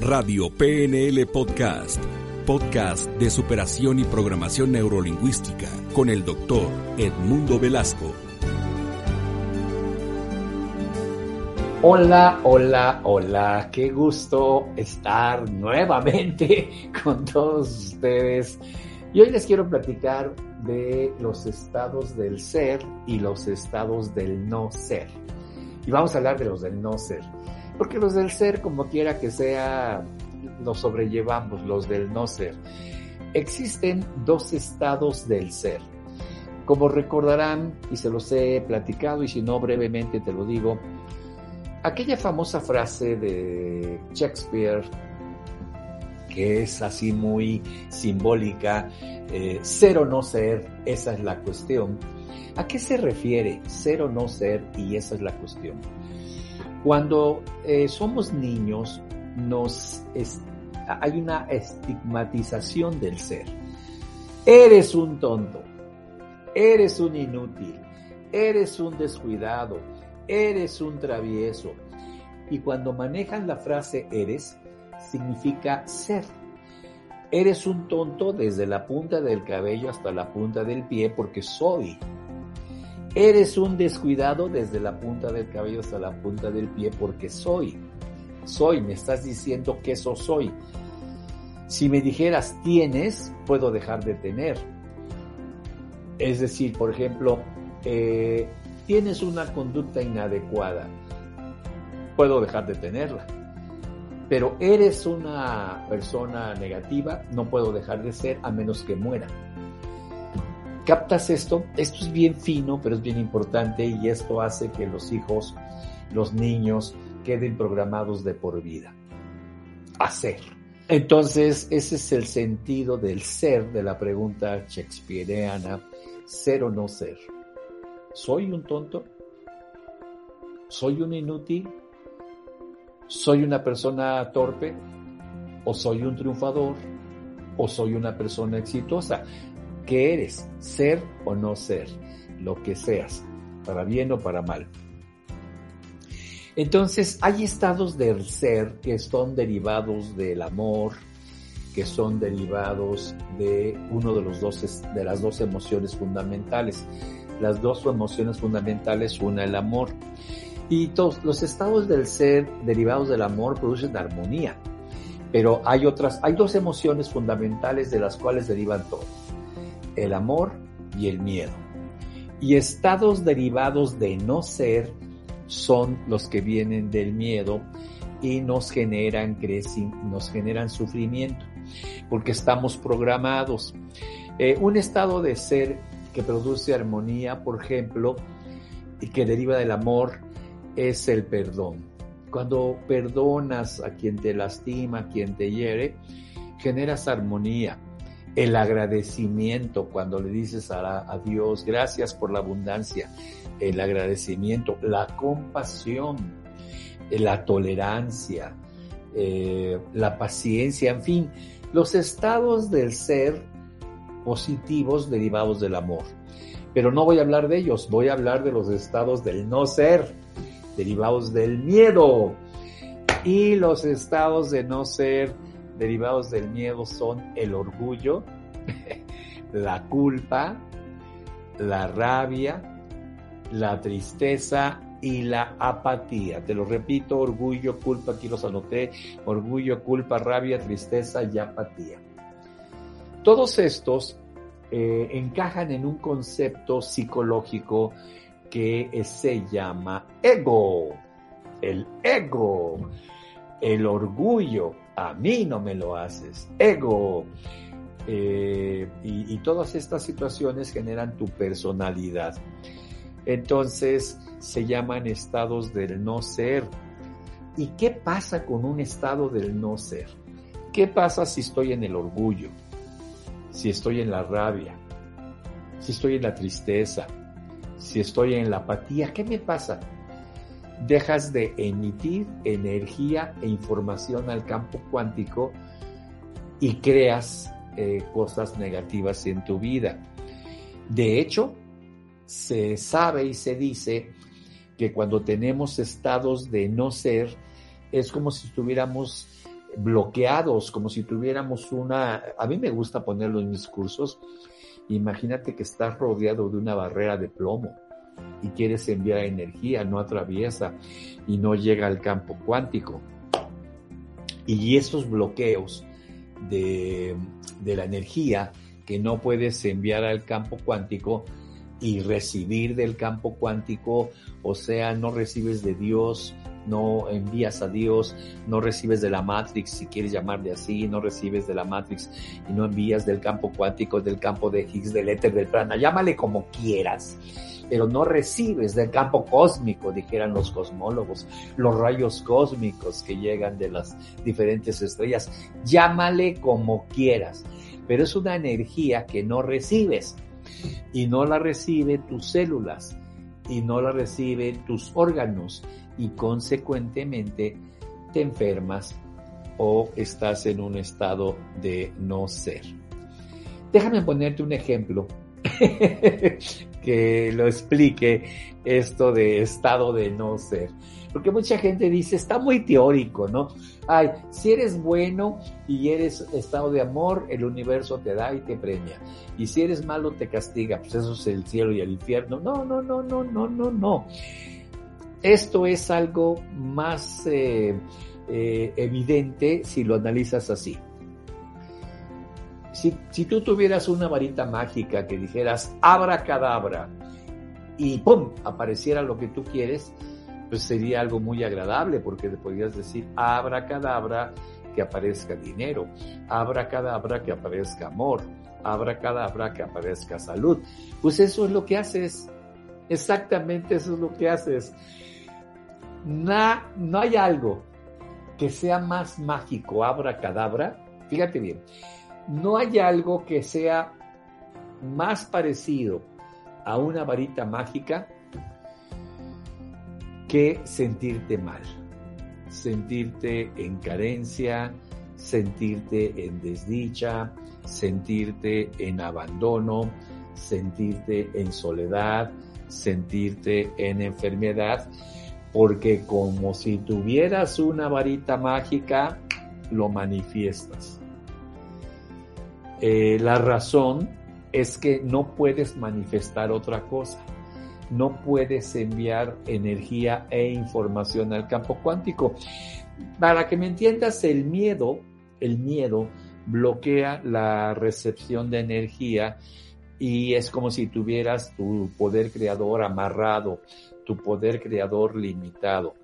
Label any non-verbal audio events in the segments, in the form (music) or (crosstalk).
Radio PNL Podcast. Podcast de superación y programación neurolingüística con el doctor Edmundo Velasco. Hola, hola, hola. Qué gusto estar nuevamente (laughs) con todos ustedes. Y hoy les quiero platicar de los estados del ser y los estados del no ser. Y vamos a hablar de los del no ser. Porque los del ser, como quiera que sea, los sobrellevamos, los del no ser. Existen dos estados del ser. Como recordarán, y se los he platicado, y si no brevemente te lo digo, aquella famosa frase de Shakespeare, que es así muy simbólica, eh, ser o no ser, esa es la cuestión. ¿A qué se refiere ser o no ser y esa es la cuestión? Cuando eh, somos niños, nos hay una estigmatización del ser. Eres un tonto, eres un inútil, eres un descuidado, eres un travieso. Y cuando manejan la frase eres, significa ser. Eres un tonto desde la punta del cabello hasta la punta del pie porque soy. Eres un descuidado desde la punta del cabello hasta la punta del pie porque soy. Soy, me estás diciendo que eso soy. Si me dijeras tienes, puedo dejar de tener. Es decir, por ejemplo, eh, tienes una conducta inadecuada, puedo dejar de tenerla. Pero eres una persona negativa, no puedo dejar de ser a menos que muera. ¿Captas esto? Esto es bien fino, pero es bien importante y esto hace que los hijos, los niños, queden programados de por vida. Hacer. Entonces, ese es el sentido del ser de la pregunta shakespeareana, ser o no ser. ¿Soy un tonto? ¿Soy un inútil? ¿Soy una persona torpe? ¿O soy un triunfador? ¿O soy una persona exitosa? ¿Qué eres? ¿Ser o no ser? Lo que seas, para bien o para mal. Entonces, hay estados del ser que son derivados del amor, que son derivados de uno de los dos, de las dos emociones fundamentales. Las dos emociones fundamentales, una el amor. Y todos los estados del ser derivados del amor producen armonía. Pero hay otras, hay dos emociones fundamentales de las cuales derivan todo el amor y el miedo. Y estados derivados de no ser son los que vienen del miedo y nos generan nos generan sufrimiento, porque estamos programados. Eh, un estado de ser que produce armonía, por ejemplo, y que deriva del amor, es el perdón. Cuando perdonas a quien te lastima, a quien te hiere, generas armonía el agradecimiento cuando le dices a, Dios, gracias por la abundancia, el agradecimiento, la compasión, la tolerancia, eh, la paciencia, en fin, los estados del ser positivos derivados del amor. Pero no voy a hablar de ellos, voy a hablar de los estados del no ser, derivados del miedo. Y los estados de no ser derivados del miedo son el orgullo, (laughs) la culpa, la rabia, la tristeza y la apatía. Te lo repito, orgullo, culpa, aquí los anoté, orgullo, culpa, rabia, tristeza y apatía. Todos estos eh, encajan en un concepto psicológico que se llama ego. El ego, el orgullo, a mí no me lo haces, ego. Eh, y, todas estas situaciones generan tu personalidad. Entonces se llaman estados del no ser. ¿Y qué pasa con un estado del no ser? ¿Qué pasa si estoy en el orgullo? Si estoy en la rabia? Si estoy en la tristeza? Si estoy en la apatía? ¿Qué me pasa? Dejas de emitir energía e información al campo cuántico y creas eh, cosas negativas en tu vida. De hecho, se sabe y se dice que cuando tenemos estados de no ser, es como si estuviéramos bloqueados, como si tuviéramos una... A mí me gusta ponerlo en mis cursos. Imagínate que estás rodeado de una barrera de plomo y quieres enviar energía, no atraviesa y no llega al campo cuántico. Y esos bloqueos de, de la energía que no puedes enviar al campo cuántico y recibir del campo cuántico, o sea, no recibes de Dios, no envías a Dios, no recibes de la Matrix, si quieres llamarle así, no recibes de la Matrix y no envías del campo cuántico, del campo de Higgs, del éter, del prana, llámale como quieras, pero no recibes del campo cósmico, dijeran los cosmólogos, los rayos cósmicos que llegan de las diferentes estrellas, llámale como quieras, pero es una energía que no recibes y no la recibe tus células y no la recibe tus órganos y consecuentemente te enfermas o estás en un estado de no ser. Déjame ponerte un ejemplo (laughs) que lo explique esto de estado de no ser. Porque mucha gente dice, está muy teórico, ¿no? Ay, si eres bueno y eres estado de amor, el universo te da y te premia. Y si eres malo, te castiga. Pues eso es el cielo y el infierno. No, no, no, no, no, no, no. Esto es algo más eh, eh, evidente si lo analizas así. Si, tú tuvieras una varita mágica que dijeras abra cadabra y ¡pum! apareciera lo que tú quieres, pues sería algo muy agradable porque le podrías decir abra cadabra que aparezca dinero, abra cadabra que aparezca amor, abra cadabra que aparezca salud. Pues eso es lo que haces, exactamente eso es lo que haces. no hay algo que sea más mágico, abra cadabra, fíjate bien, no hay algo que sea más parecido a una varita mágica que sentirte mal, sentirte en carencia, sentirte en desdicha, sentirte en abandono, sentirte en soledad, sentirte en enfermedad, porque como si tuvieras una varita mágica, lo manifiestas. Eh, la razón es que no puedes manifestar otra cosa no puedes enviar energía e información al campo cuántico. Para que me entiendas, el miedo, el miedo bloquea la recepción de energía y es como si tuvieras tu poder creador amarrado, tu poder creador limitado.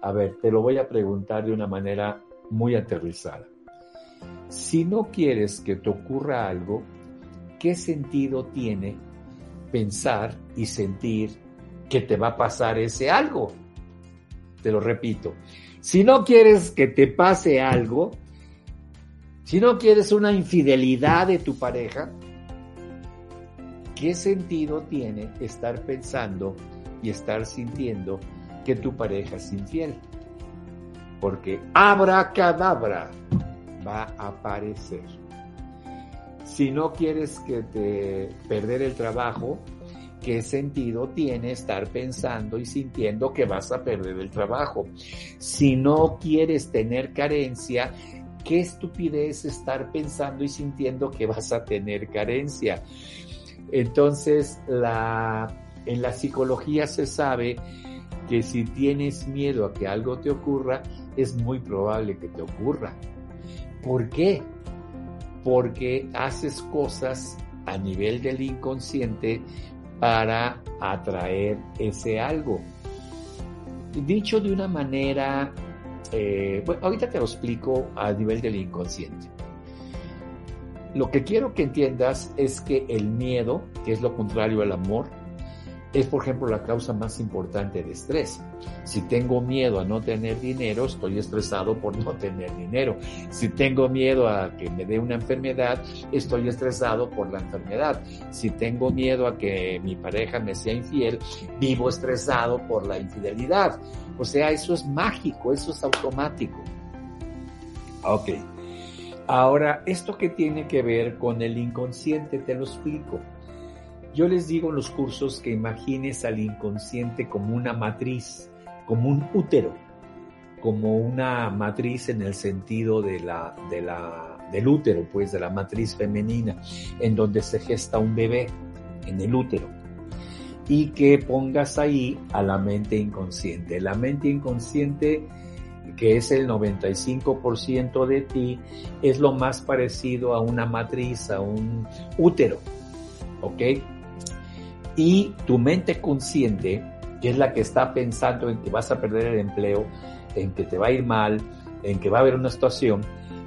A ver, te lo voy a preguntar de una manera muy aterrizada. Si no quieres que te ocurra algo, ¿qué sentido tiene pensar y sentir que te va a pasar ese algo. Te lo repito. Si no quieres que te pase algo, si no quieres una infidelidad de tu pareja, ¿qué sentido tiene estar pensando y estar sintiendo que tu pareja es infiel? Porque abra cadabra va a aparecer. Si no quieres que te perder el trabajo, ¿qué sentido tiene estar pensando y sintiendo que vas a perder el trabajo? Si no quieres tener carencia, qué estupidez estar pensando y sintiendo que vas a tener carencia. Entonces, en la psicología se sabe que si tienes miedo a que algo te ocurra, es muy probable que te ocurra. ¿Por qué? porque haces cosas a nivel del inconsciente para atraer ese algo. Dicho de una manera, eh, bueno, ahorita te lo explico a nivel del inconsciente. Lo que quiero que entiendas es que el miedo, que es lo contrario al amor, es, por ejemplo, la causa más importante de estrés. Si tengo miedo a no tener dinero, estoy estresado por no tener dinero. Si tengo miedo a que me dé una enfermedad, estoy estresado por la enfermedad. Si tengo miedo a que mi pareja me sea infiel, vivo estresado por la infidelidad. O sea, eso es mágico, eso es automático. Ok. Ahora, esto que tiene que ver con el inconsciente, te lo explico. Yo les digo en los cursos que imagines al inconsciente como una matriz, como un útero, como una matriz en el sentido de la, de la, del útero, pues de la matriz femenina, en donde se gesta un bebé, en el útero. Y que pongas ahí a la mente inconsciente. La mente inconsciente que es el 95% de ti, es lo más parecido a una matriz, a un útero. ¿Ok? Y tu mente consciente, que es la que está pensando en que vas a perder el empleo, en que te va a ir mal, en que va a haber una situación,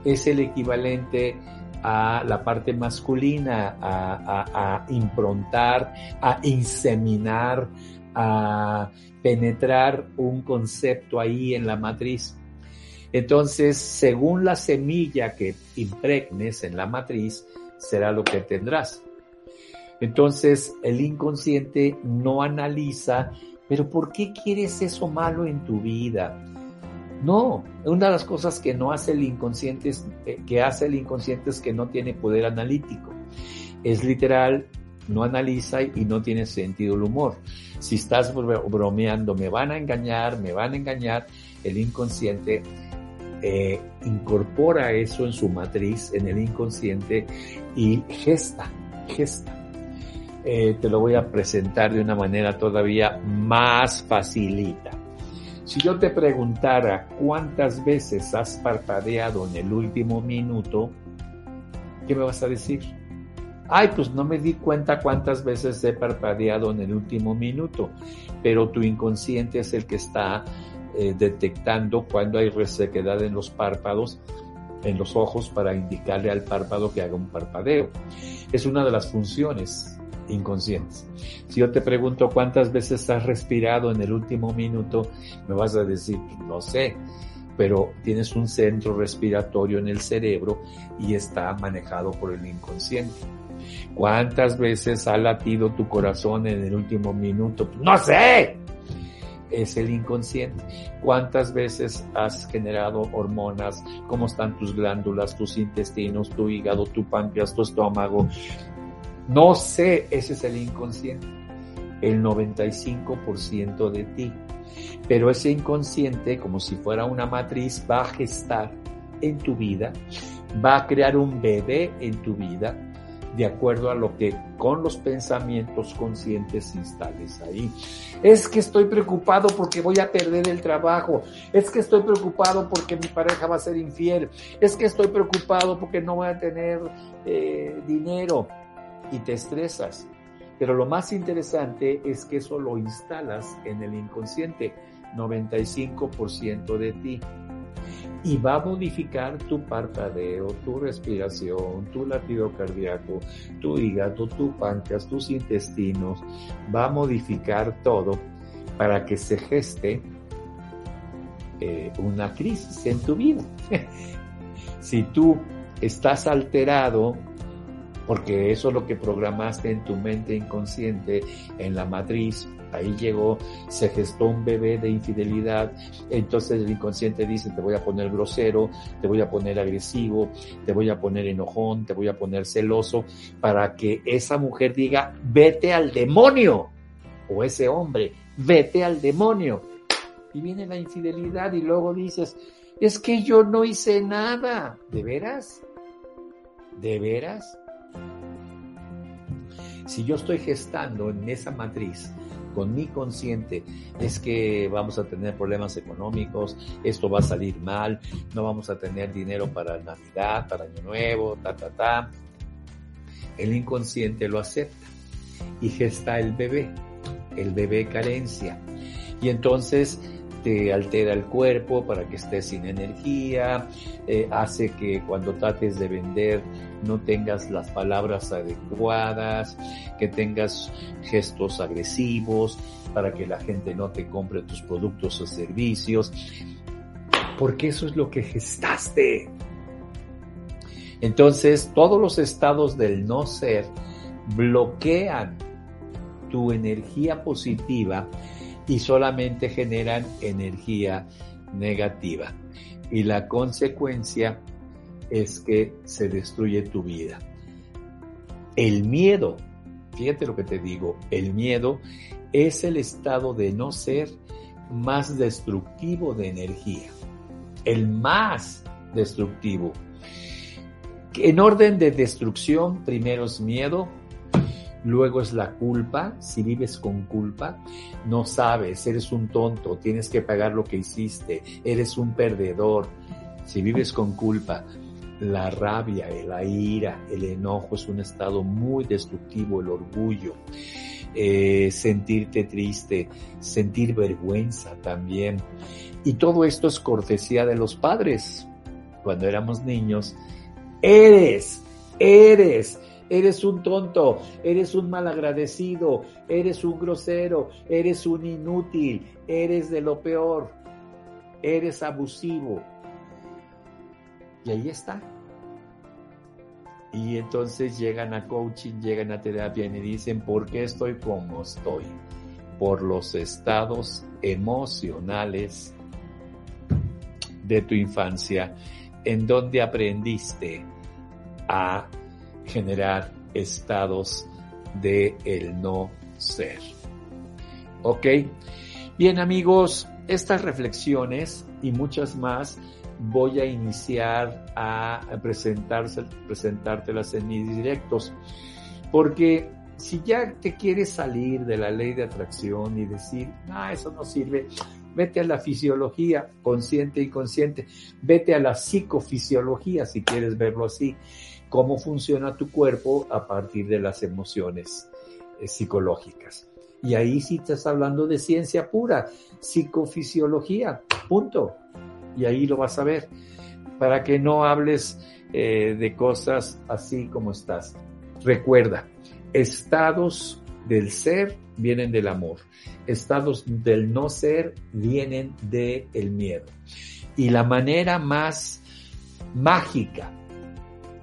es el equivalente a la parte masculina, a, improntar, a inseminar, a penetrar un concepto ahí en la matriz. Entonces, según la semilla que impregnes en la matriz, será lo que tendrás. Entonces el inconsciente no analiza, pero ¿por qué quieres eso malo en tu vida? No, una de las cosas que no hace el inconsciente es, eh, que hace el inconsciente es que no tiene poder analítico. Es literal, no analiza y no tiene sentido el humor. Si estás bromeando, me van a engañar, me van a engañar, el inconsciente eh, incorpora eso en su matriz, en el inconsciente y gesta, gesta. Eh, te lo voy a presentar de una manera todavía más facilita. Si yo te preguntara cuántas veces has parpadeado en el último minuto, ¿qué me vas a decir? Ay, pues no me di cuenta cuántas veces he parpadeado en el último minuto, pero tu inconsciente es el que está eh, detectando cuando hay resequedad en los párpados, en los ojos, para indicarle al párpado que haga un parpadeo. Es una de las funciones inconscientes. Si yo te pregunto cuántas veces has respirado en el último minuto, me vas a decir, no sé, pero tienes un centro respiratorio en el cerebro y está manejado por el inconsciente. ¿Cuántas veces ha latido tu corazón en el último minuto? No sé. Es el inconsciente. ¿Cuántas veces has generado hormonas? ¿Cómo están tus glándulas, tus intestinos, tu hígado, tu páncreas, tu estómago? No sé, ese es el inconsciente, el 95% de ti. Pero ese inconsciente, como si fuera una matriz, va a gestar en tu vida, va a crear un bebé en tu vida, de acuerdo a lo que con los pensamientos conscientes instales ahí. Es que estoy preocupado porque voy a perder el trabajo. Es que estoy preocupado porque mi pareja va a ser infiel. Es que estoy preocupado porque no voy a tener eh, dinero y te estresas. Pero lo más interesante es que eso lo instalas en el inconsciente, 95% de ti. Y va a modificar tu parpadeo, tu respiración, tu latido cardíaco, tu hígado, tu páncreas, tus intestinos. Va a modificar todo para que se geste eh, una crisis en tu vida. (laughs) si tú estás alterado porque eso es lo que programaste en tu mente inconsciente, en la matriz, ahí llegó, se gestó un bebé de infidelidad, entonces el inconsciente dice, te voy a poner grosero, te voy a poner agresivo, te voy a poner enojón, te voy a poner celoso, para que esa mujer diga, vete al demonio, o ese hombre, vete al demonio. Y viene la infidelidad y luego dices, es que yo no hice nada, ¿de veras? ¿De veras? Si yo estoy gestando en esa matriz con mi consciente es que vamos a tener problemas económicos, esto va a salir mal, no vamos a tener dinero para Navidad, para Año Nuevo, ta, ta, ta. El inconsciente lo acepta y gesta el bebé, el bebé carencia. Y entonces te altera el cuerpo para que estés sin energía, eh, hace que cuando trates de vender no tengas las palabras adecuadas, que tengas gestos agresivos para que la gente no te compre tus productos o servicios, porque eso es lo que gestaste. Entonces, todos los estados del no ser bloquean tu energía positiva y solamente generan energía negativa. Y la consecuencia es que se destruye tu vida. El miedo, fíjate lo que te digo, el miedo es el estado de no ser más destructivo de energía, el más destructivo. En orden de destrucción, primero es miedo, Luego es la culpa. Si vives con culpa, no sabes, eres un tonto, tienes que pagar lo que hiciste, eres un perdedor. Si vives con culpa, la rabia, la ira, el enojo es un estado muy destructivo, el orgullo. Eh, sentirte triste, sentir vergüenza también. Y todo esto es cortesía de los padres. Cuando éramos niños, eres, eres, eres un tonto, eres un malagradecido, eres un grosero, eres un inútil, eres de lo peor, eres abusivo. Y ahí está. Y entonces llegan a coaching, llegan a terapia y me dicen, ¿por qué estoy como estoy? Por los estados emocionales de tu infancia, en donde aprendiste a generar estados de el no ser. ¿Ok? Bien amigos, estas reflexiones y muchas más voy a iniciar a presentarse, presentártelas en mis directos. Porque si ya te quieres salir de la ley de atracción y decir, ah, eso no sirve, vete a la fisiología consciente y consciente, vete a la psicofisiología si quieres verlo así cómo funciona tu cuerpo a partir de las emociones eh, psicológicas. Y ahí sí estás hablando de ciencia pura, psicofisiología, punto. Y ahí lo vas a ver, para que no hables eh, de cosas así como estás. Recuerda, estados del ser vienen del amor, estados del no ser vienen del el miedo. Y la manera más mágica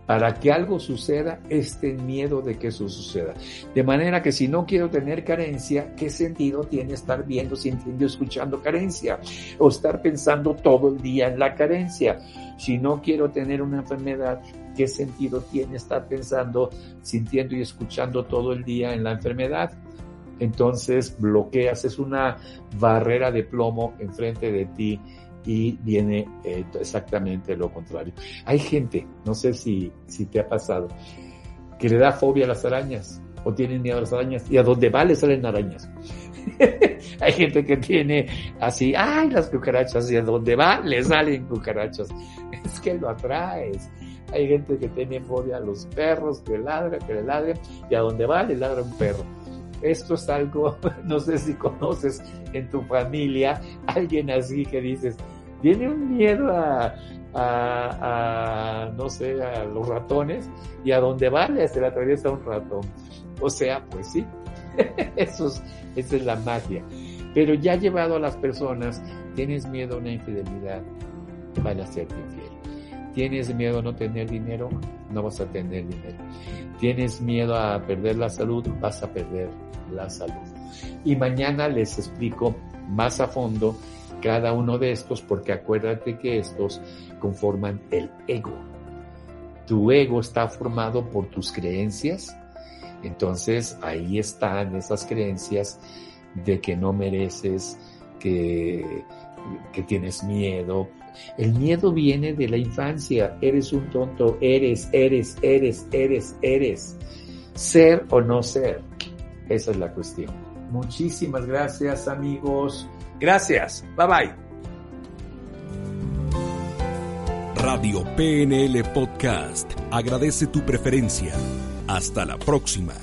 para que algo suceda, este miedo de que eso suceda. De manera que si no quiero tener carencia, ¿qué sentido tiene estar viendo, sintiendo, escuchando carencia? O estar pensando todo el día en la carencia. Si no quiero tener una enfermedad, ¿qué sentido tiene estar pensando, sintiendo y escuchando todo el día en la enfermedad? Entonces bloqueas, es una barrera de plomo enfrente de ti y viene eh, exactamente lo contrario. Hay gente, no sé si, si te ha pasado, que le da fobia a las arañas o tienen miedo a las arañas y a donde va le salen arañas. (laughs) Hay gente que tiene así, ay, las cucarachas, y a donde va le salen cucarachas. (laughs) Es que lo atraes. Hay gente que tiene fobia a los perros, que ladra, que le ladren, y a donde va le ladra un perro. Esto es algo, (laughs) no sé si conoces en tu familia alguien así que dices, tiene un miedo a, a, no sé, a los ratones y a donde vale se le atraviesa un ratón. O sea, pues sí, (laughs) Eso es, esa es la magia. Pero ya llevado a las personas, tienes miedo a una infidelidad, van a infiel. Tienes miedo a no tener dinero, no vas a tener dinero. Tienes miedo a perder la salud, vas a perder la salud. Y mañana les explico más a fondo cada uno de estos porque acuérdate que estos conforman el ego. Tu ego está formado por tus creencias, entonces ahí están esas creencias de que no mereces, que, que tienes miedo. El miedo viene de la infancia. Eres un tonto, eres, eres, eres, eres, eres. Ser o no ser. Esa es la cuestión. Muchísimas gracias amigos. Gracias. Bye bye. Radio PNL Podcast agradece tu preferencia. Hasta la próxima.